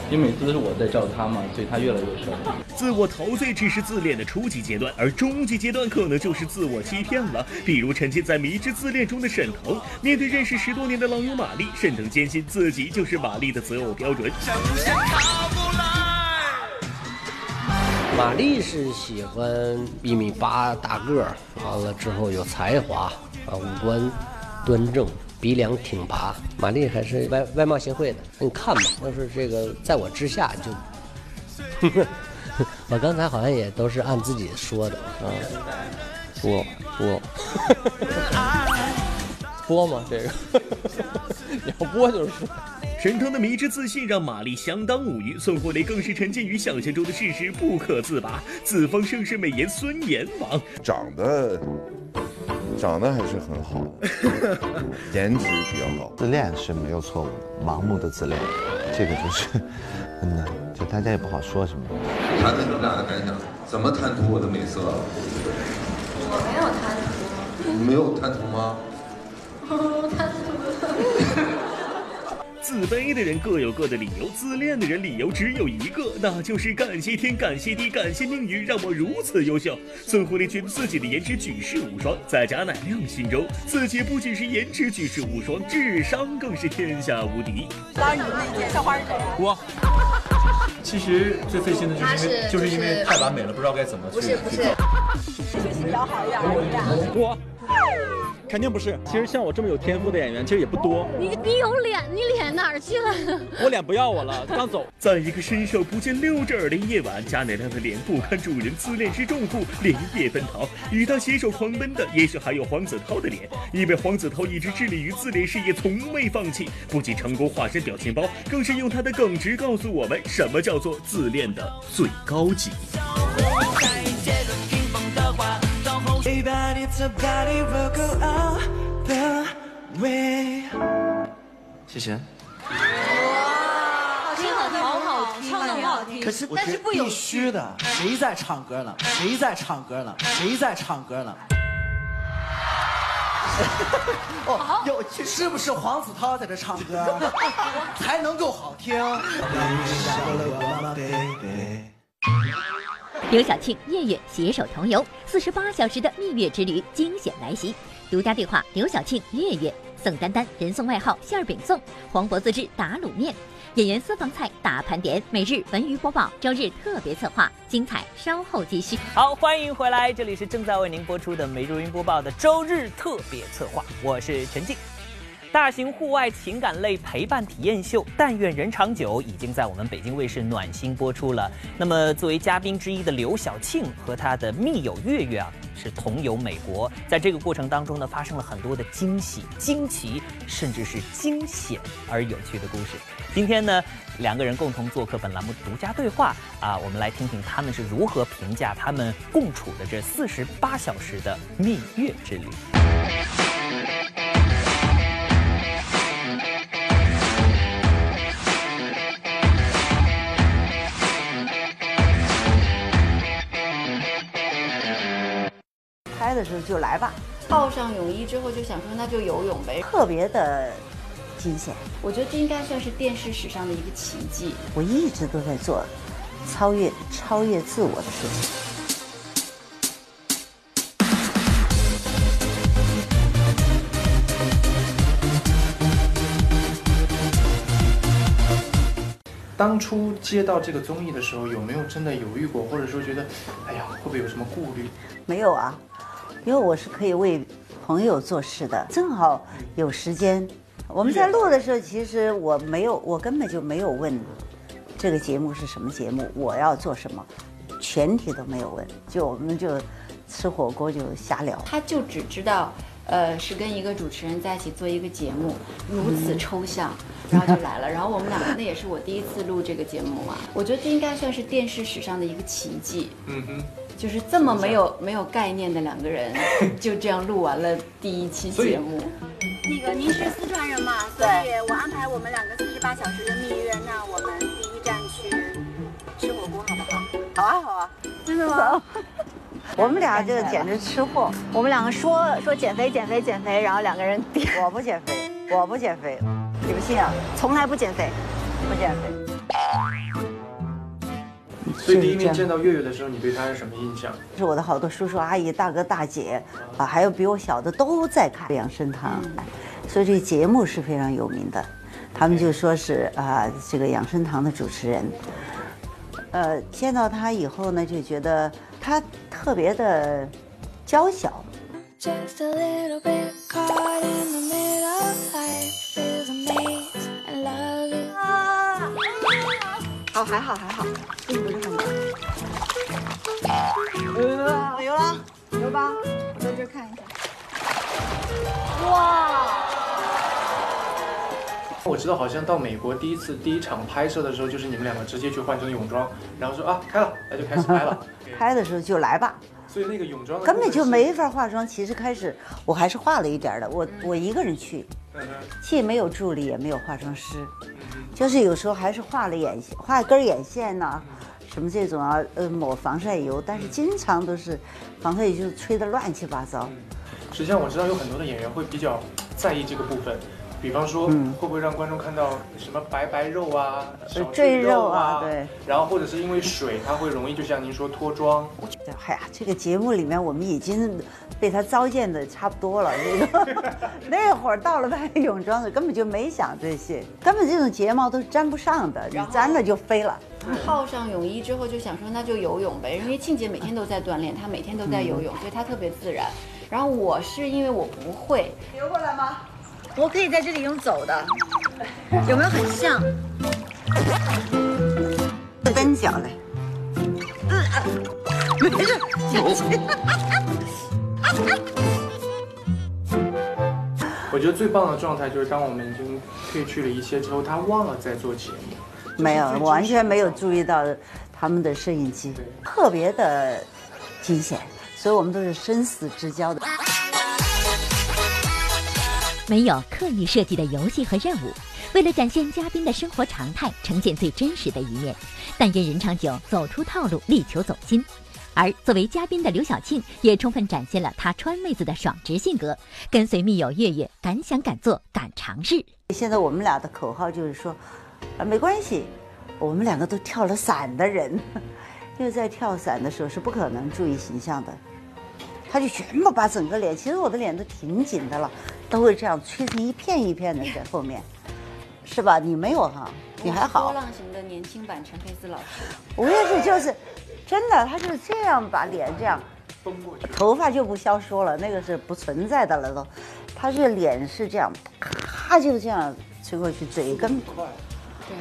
因为每次都是我在照他嘛，所以他越来越瘦。自我陶醉只是自恋的初级阶段，而终极阶段可能就是自我欺骗了。比如沉浸在迷之自恋中的沈腾，面对认识十多年的老友玛丽，沈腾坚信自己就是玛丽的择偶标准。玛丽是喜欢一米八大个儿，完了之后有才华啊，五官端正。鼻梁挺拔，玛丽还是外外貌协会的，你看吧。要是这个在我之下，就 我刚才好像也都是按自己说的啊。播播 播吗？这个 要播就是。沈腾的迷之自信让马丽相当无语，孙红雷更是沉浸于想象中的事实不可自拔，自封盛世美颜孙阎王，长得。长得还是很好，颜值比较高。自恋是没有错误的，盲目的自恋，这个就是，真的，就大家也不好说什么。谈谈你们俩的感想，怎么贪图我的美色？我没有贪图。你没有贪图吗？贪图。自卑的人各有各的理由，自恋的人理由只有一个，那就是感谢天，感谢地，感谢命运，让我如此优秀。孙红雷觉得自己的颜值举世无双，在贾乃亮心中，自己不仅是颜值举世无双，智商更是天下无敌。当然，你那天校花是谁？我。其实最费心的就是因为就是因为太完美了，不知道该怎么去不是不是好一点，我肯定不是。其实像我这么有天赋的演员，其实也不多。你你有脸，你脸哪儿去了？我脸不要我了，刚走。在一个伸手不见六指儿的夜晚，贾乃亮的脸不堪主人自恋之重负，连夜奔逃。与他携手狂奔的，也许还有黄子韬的脸，因为黄子韬一直致力于自恋事业，从未放弃。不仅成功化身表情包，更是用他的耿直告诉我们什么叫做自恋的最高级。Go all the way. 谢谢。好听好听，好好听，唱的很好听，可是但是不有必须的，谁在唱歌呢？谁在唱歌呢？谁在唱歌呢？哦，有是不是黄子韬在这唱歌 才能够好听？刘晓庆、月月携手同游，四十八小时的蜜月之旅惊险来袭。独家对话刘晓庆、月月，宋丹丹人送外号馅儿饼宋，黄渤自制打卤面，演员私房菜大盘点，每日文娱播报，周日特别策划，精彩稍后继续。好，欢迎回来，这里是正在为您播出的每日云播报的周日特别策划，我是陈静。大型户外情感类陪伴体验秀《但愿人长久》已经在我们北京卫视暖心播出了。那么，作为嘉宾之一的刘晓庆和她的密友月月啊，是同游美国。在这个过程当中呢，发生了很多的惊喜、惊奇，甚至是惊险而有趣的故事。今天呢，两个人共同做客本栏目独家对话啊，我们来听听他们是如何评价他们共处的这四十八小时的蜜月之旅。的时候就来吧，套上泳衣之后就想说那就游泳呗，特别的惊险。我觉得这应该算是电视史上的一个奇迹。我一直都在做超越超越自我的事情。当初接到这个综艺的时候，有没有真的犹豫过，或者说觉得，哎呀，会不会有什么顾虑？没有啊，因为我是可以为朋友做事的，正好有时间。我们在录的时候，其实我没有，我根本就没有问这个节目是什么节目，我要做什么，全体都没有问，就我们就吃火锅就瞎聊。他就只知道，呃，是跟一个主持人在一起做一个节目，如此抽象，然后就来了。然后我们两个，那也是我第一次录这个节目啊，我觉得这应该算是电视史上的一个奇迹。嗯哼。就是这么没有没有概念的两个人，就这样录完了第一期节目。那个您是四川人嘛，所以我安排我们两个四十八小时的蜜月，那我们第一站去吃火锅好不好？好啊，好啊，真的吗？我们俩就简直吃货。我们两个说说减肥减肥减肥，然后两个人点。我不减肥，我不减肥，你不信啊？从来不减肥，不减肥。所以第一面见到月月的时候，你对她是什么印象？是我的好多叔叔阿姨、大哥大姐啊，还有比我小的都在看养生堂，所以这节目是非常有名的。他们就说是啊，这个养生堂的主持人。呃，见到他以后呢，就觉得他特别的娇小。Just a little bit caught in the middle. Life 好，还好还好，并不是很难。呃，有了，有吧？我在这看一下。哇！我知道，好像到美国第一次第一场拍摄的时候，就是你们两个直接去换成泳装，然后说啊开了，那就开始拍了。拍的时候就来吧。所以那个泳装根本就没法化妆。其实开始我还是化了一点的，我我一个人去，既没有助理也没有化妆师，就是有时候还是画了眼线，画根眼线呐、什么这种啊，呃抹防晒油，但是经常都是防晒油就吹得乱七八糟。实际上我知道有很多的演员会比较在意这个部分，比方说嗯会不会让观众看到什么白白肉啊、小赘肉肉啊对，然后或者是因为水，它会容易就像您说脱妆。我觉得哎呀，这个节目里面我们已经被他糟践的差不多了。那个 那会儿到了拍泳装的，根本就没想这些，根本这种睫毛都是粘不上的，你粘了就飞了。套上泳衣之后就想说那就游泳呗，因为庆姐每天都在锻炼，她每天都在游泳，所以她特别自然。然后我是因为我不会游过来吗？我可以在这里用走的，有没有很像？蹬脚来，没事，小心。我觉得最棒的状态就是当我们已经褪去了一切之后，他忘了在做节目。没有，我完全没有注意到他们的摄影机，特别的惊险，所以我们都是生死之交的。没有刻意设计的游戏和任务，为了展现嘉宾的生活常态，呈现最真实的一面。但愿人长久，走出套路，力求走心。而作为嘉宾的刘晓庆，也充分展现了她川妹子的爽直性格，跟随密友月月，敢想敢做敢尝试。现在我们俩的口号就是说，啊，没关系，我们两个都跳了伞的人，因为在跳伞的时候是不可能注意形象的。他就全部把整个脸，其实我的脸都挺紧的了，都会这样吹成一片一片的在后面，是吧？你没有哈，你还好。波浪型的年轻版陈佩斯老师。我也是，就是真的，他就是这样把脸这样，头发就不消说了，那个是不存在的了都。他这脸是这样，咔就这样吹过去，嘴更快，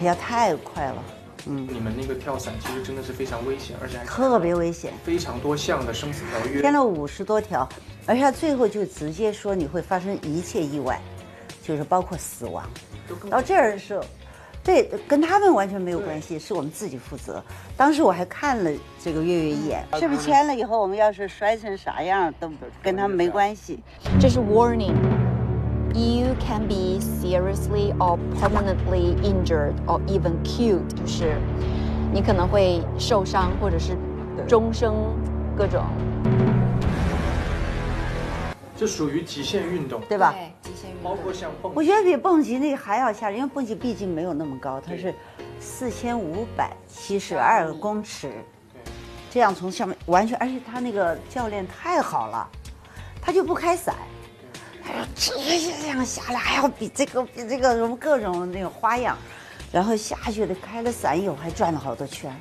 哎呀，太快了。嗯，你们那个跳伞其实真的是非常危险，而且还特别危险，非常多项的生死条约，签了五十多条，而且他最后就直接说你会发生一切意外，就是包括死亡。到这儿的时候，对，跟他们完全没有关系，是我们自己负责。当时我还看了这个月月一眼，是不是签了以后我们要是摔成啥样都跟他们没关系。这是 warning。You can be seriously or permanently injured or even killed，就是你可能会受伤，或者是终生各种。这属于极限运动，对吧？对，极限运动，包括像蹦。我觉得比蹦极那个还要吓人，因为蹦极毕竟没有那么高，它是四千五百七十二公尺，这样从上面完全，而且他那个教练太好了，他就不开伞。直接这样下来，还要比这个比这个什么各种那个花样，然后下去的开了伞以后还转了好多圈。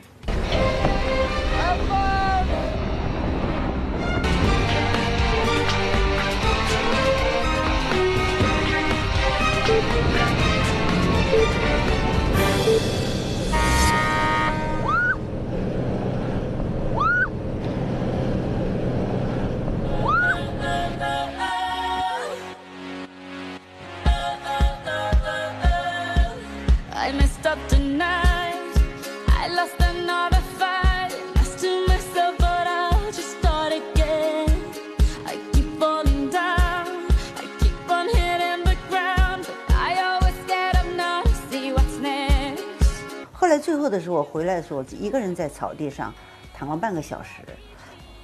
后来最后的时候，我回来的时候，一个人在草地上躺了半个小时，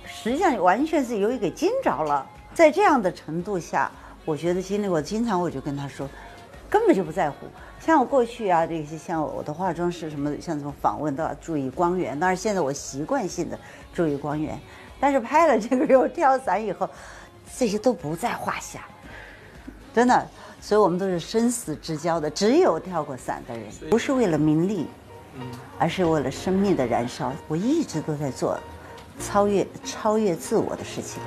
实际上完全是由于给惊着了。在这样的程度下，我觉得经历过，经常我就跟他说，根本就不在乎。像我过去啊，这些像我的化妆师什么，像什么访问都要注意光源。当然现在我习惯性的注意光源，但是拍了这个 又跳伞以后，这些都不在话下，真的。所以我们都是生死之交的，只有跳过伞的人，不是为了名利。而是为了生命的燃烧，我一直都在做超越超越自我的事情。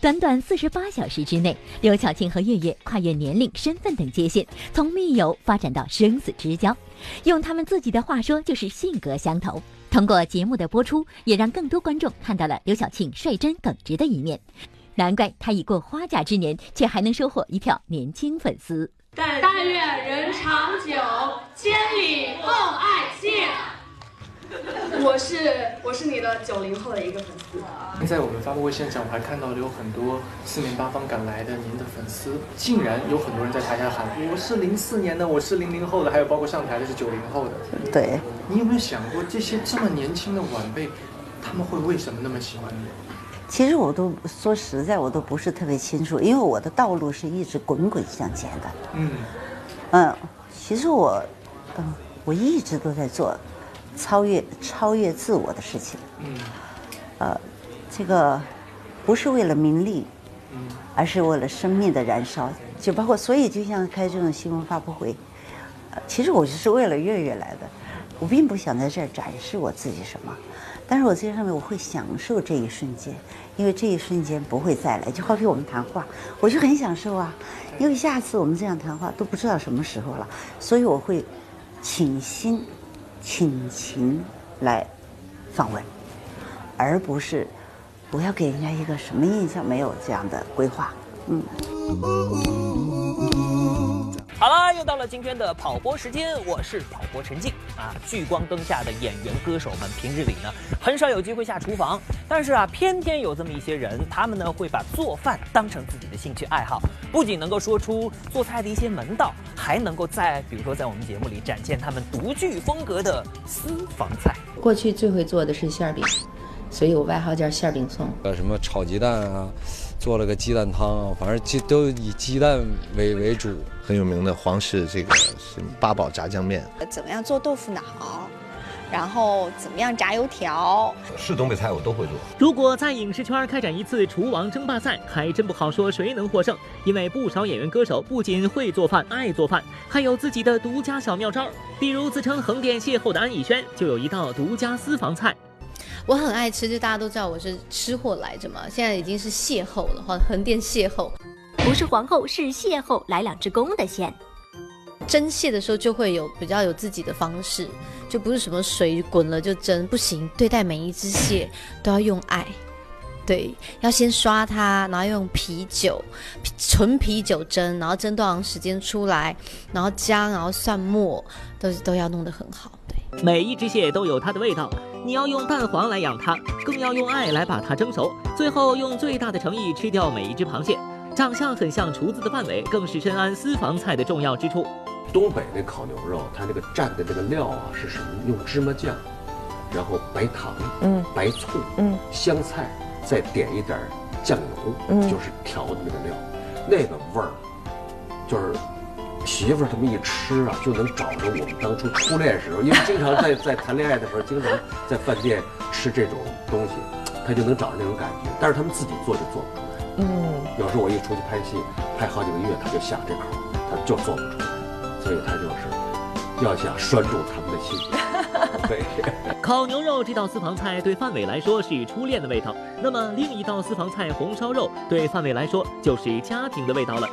短短四十八小时之内，刘晓庆和月月跨越年龄、身份等界限，从密友发展到生死之交。用他们自己的话说，就是性格相投。通过节目的播出，也让更多观众看到了刘晓庆率真耿直的一面。难怪她已过花甲之年，却还能收获一票年轻粉丝。但但愿人长久，千里共爱情。我是我是你的九零后的一个粉丝。在我们发布会现场，我还看到了有很多四面八方赶来的您的粉丝，竟然有很多人在台下喊：“我是零四年的，我是零零后的，还有包括上台的是九零后的。”对。你有没有想过，这些这么年轻的晚辈，他们会为什么那么喜欢你？其实我都说实在，我都不是特别清楚，因为我的道路是一直滚滚向前的。嗯，嗯，其实我，嗯，我一直都在做超越超越自我的事情。嗯，呃，这个不是为了名利，嗯，而是为了生命的燃烧。就包括，所以就像开这种新闻发布会，其实我就是为了月月来的，我并不想在这儿展示我自己什么，但是我在上面我会享受这一瞬间，因为这一瞬间不会再来。就好比我们谈话，我就很享受啊，因为下次我们这样谈话都不知道什么时候了，所以我会倾心、倾情来访问，而不是我要给人家一个什么印象，没有这样的规划，嗯。好啦，又到了今天的跑播时间，我是跑播陈静啊。聚光灯下的演员歌手们，平日里呢很少有机会下厨房，但是啊，偏偏有这么一些人，他们呢会把做饭当成自己的兴趣爱好，不仅能够说出做菜的一些门道，还能够在比如说在我们节目里展现他们独具风格的私房菜。过去最会做的是馅饼，所以我外号叫馅饼送。呃，什么炒鸡蛋啊，做了个鸡蛋汤啊，反正鸡都以鸡蛋为为主。很有名的皇室这个是八宝炸酱面，怎么样做豆腐脑，然后怎么样炸油条，是东北菜我都会做。如果在影视圈开展一次厨王争霸赛，还真不好说谁能获胜，因为不少演员歌手不仅会做饭、爱做饭，还有自己的独家小妙招。比如自称横店邂逅的安以轩，就有一道独家私房菜。我很爱吃，就大家都知道我是吃货来着嘛，现在已经是邂逅了，哈，横店邂逅。不是皇后，是邂逅，来两只公的线。蒸蟹的时候就会有比较有自己的方式，就不是什么水滚了就蒸，不行。对待每一只蟹都要用爱，对，要先刷它，然后用啤酒，纯啤酒蒸，然后蒸多长时间出来，然后姜，然后蒜末，都都要弄得很好。对，每一只蟹都有它的味道，你要用蛋黄来养它，更要用爱来把它蒸熟，最后用最大的诚意吃掉每一只螃蟹。长相很像厨子的范伟，更是深谙私房菜的重要之处。东北那烤牛肉，它那个蘸的这个料啊是什么？用芝麻酱，然后白糖，嗯，白醋，嗯，香菜，再点一点酱油，嗯，就是调的那个料，那个味儿，就是媳妇儿他们一吃啊，就能找着我们当初初恋时候，因为经常在 在谈恋爱的时候，经常在饭店吃这种东西，他就能找着那种感觉。但是他们自己做就做不出来。嗯，有时候我一出去拍戏，拍好几个月，他就想这口，他就做不出来，所以他就是要想拴住他们的心。对，烤牛肉这道私房菜对范伟来说是初恋的味道，那么另一道私房菜红烧肉对范伟来说就是家庭的味道了。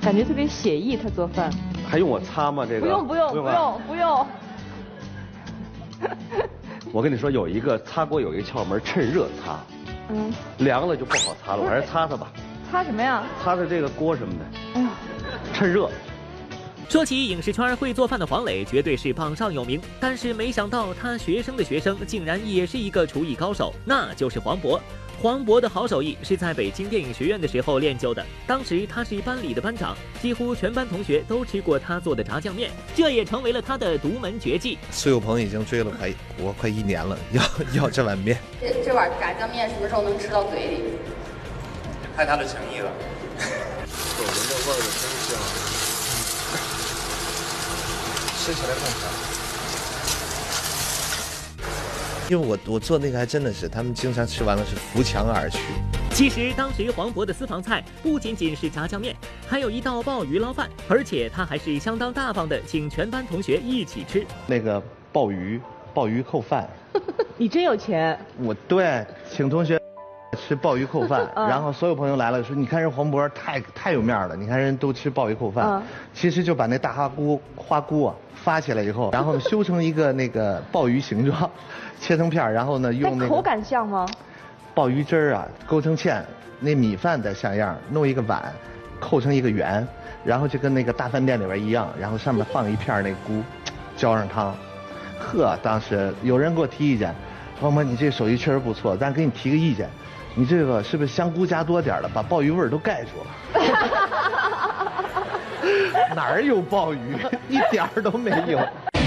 感觉特别写意，他做饭。还用我擦吗？这个不用不用不用不用。我跟你说，有一个擦锅有一个窍门，趁热擦。嗯。凉了就不好擦了，我还是擦擦吧。擦什么呀？擦擦这个锅什么的。哎呀，趁热。说起影视圈会做饭的黄磊，绝对是榜上有名。但是没想到他学生的学生竟然也是一个厨艺高手，那就是黄渤。黄渤的好手艺是在北京电影学院的时候练就的。当时他是班里的班长，几乎全班同学都吃过他做的炸酱面，这也成为了他的独门绝技。苏有朋已经追了快我快一年了，要要这碗面。这这碗炸酱面什么时候能吃到嘴里？看他的诚意了。闻着味儿的真香，吃起来更香。因为我我做那个还真的是，他们经常吃完了是扶墙而去。其实当时黄渤的私房菜不仅仅是炸酱面，还有一道鲍鱼捞饭，而且他还是相当大方的，请全班同学一起吃那个鲍鱼鲍鱼扣饭。你真有钱！我对，请同学吃鲍鱼扣饭，然后所有朋友来了说，你看人黄渤太太有面了，你看人都吃鲍鱼扣饭。其实就把那大花菇花菇啊发起来以后，然后修成一个那个鲍鱼形状。切成片然后呢，用那个口感像吗？鲍鱼汁儿啊，勾成芡，那米饭的像样，弄一个碗，扣成一个圆，然后就跟那个大饭店里边一样，然后上面放一片那菇，浇上汤。呵，当时有人给我提意见，黄渤你这手艺确实不错，咱给你提个意见，你这个是不是香菇加多点了，把鲍鱼味儿都盖住了？哪儿有鲍鱼？一点儿都没有。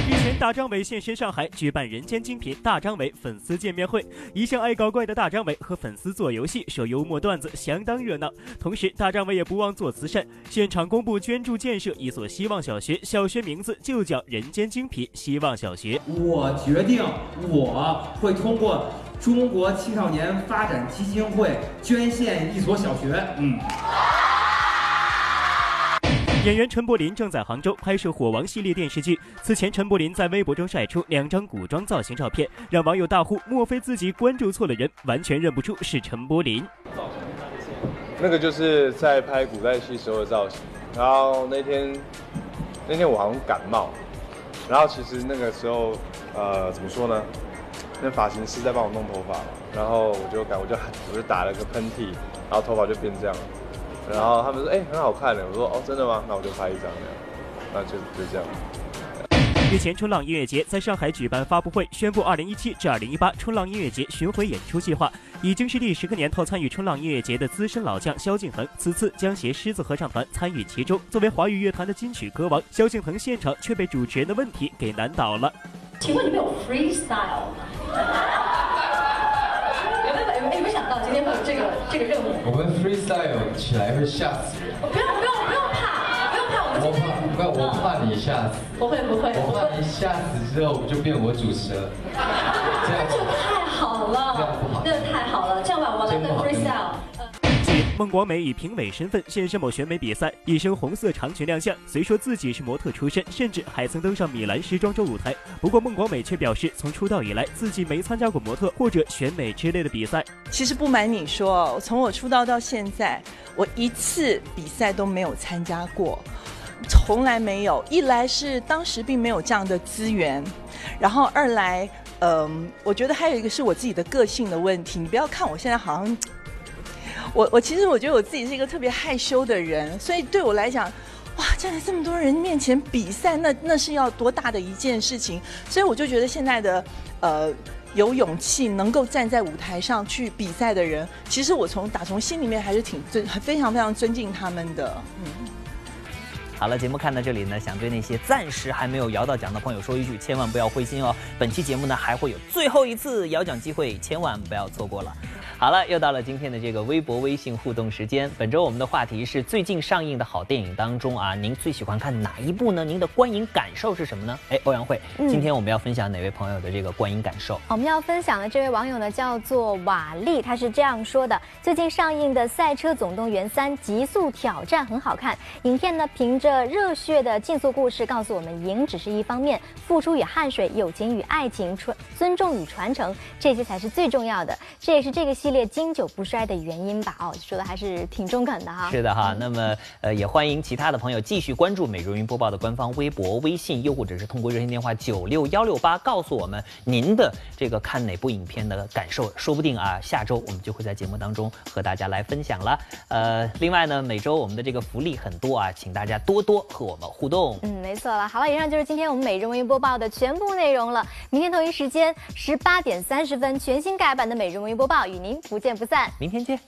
日前，大张伟现身上海举办“人间精品”大张伟粉丝见面会。一向爱搞怪的大张伟和粉丝做游戏、说幽默段子，相当热闹。同时，大张伟也不忘做慈善，现场公布捐助建设一所希望小学，小学名字就叫“人间精品希望小学”。我决定，我会通过中国青少年发展基金会捐献一所小学。嗯。演员陈柏霖正在杭州拍摄《火王》系列电视剧。此前，陈柏霖在微博中晒出两张古装造型照片，让网友大呼：“莫非自己关注错了人？完全认不出是陈柏霖。”那个就是在拍古代戏时候的造型。然后那天，那天我好像感冒，然后其实那个时候，呃，怎么说呢？那发型师在帮我弄头发，然后我就感，我就我就打了个喷嚏，然后头发就变这样了。然后他们说：“哎，很好看的。”我说：“哦，真的吗？那我就拍一张那样。”那就就这样。日前，春浪音乐节在上海举办发布会，宣布2017至2018春浪音乐节巡回演出计划。已经是第十个年头参与春浪音乐节的资深老将萧敬腾，此次将携狮子合唱团参与其中。作为华语乐坛的金曲歌王，萧敬腾现场却被主持人的问题给难倒了。请问你们有 freestyle 吗？今天会有这个这个任务？我们 freestyle 起来会吓死人。不用不用不用怕，不用怕，我们。我怕，不要，我怕你吓死。不会不会。我怕你吓死之后就变我主持了。这样就太好了。这样不好。那太好了，这样吧，我来个 freestyle。孟广美以评委身份现身某选美比赛，一身红色长裙亮相。虽说自己是模特出身，甚至还曾登上米兰时装周舞台，不过孟广美却表示，从出道以来，自己没参加过模特或者选美之类的比赛。其实不瞒你说，从我出道到现在，我一次比赛都没有参加过，从来没有。一来是当时并没有这样的资源，然后二来，嗯，我觉得还有一个是我自己的个性的问题。你不要看我现在好像。我我其实我觉得我自己是一个特别害羞的人，所以对我来讲，哇，站在这么多人面前比赛，那那是要多大的一件事情。所以我就觉得现在的呃有勇气能够站在舞台上去比赛的人，其实我从打从心里面还是挺尊非常非常尊敬他们的。嗯。好了，节目看到这里呢，想对那些暂时还没有摇到奖的朋友说一句，千万不要灰心哦。本期节目呢还会有最后一次摇奖机会，千万不要错过了。好了，又到了今天的这个微博、微信互动时间。本周我们的话题是最近上映的好电影当中啊，您最喜欢看哪一部呢？您的观影感受是什么呢？哎，欧阳慧，今天我们要分享哪位朋友的这个观影感受？我们要分享的这位网友呢，叫做瓦力，他是这样说的：最近上映的《赛车总动员三：极速挑战》很好看。影片呢，凭着热血的竞速故事，告诉我们赢只是一方面，付出与汗水、友情与爱情、传尊重与传承，这些才是最重要的。这也是这个系列经久不衰的原因吧？哦，说的还是挺中肯的哈。是的哈，那么呃，也欢迎其他的朋友继续关注《美容云播报》的官方微博、微信，又或者是通过热线电话九六幺六八告诉我们您的这个看哪部影片的感受，说不定啊，下周我们就会在节目当中和大家来分享了。呃，另外呢，每周我们的这个福利很多啊，请大家多多多和我们互动。嗯，没错了。好了，以上就是今天我们《每日文娱播报》的全部内容了。明天同一时间十八点三十分，全新改版的《每日文娱播报》与您不见不散。明天见。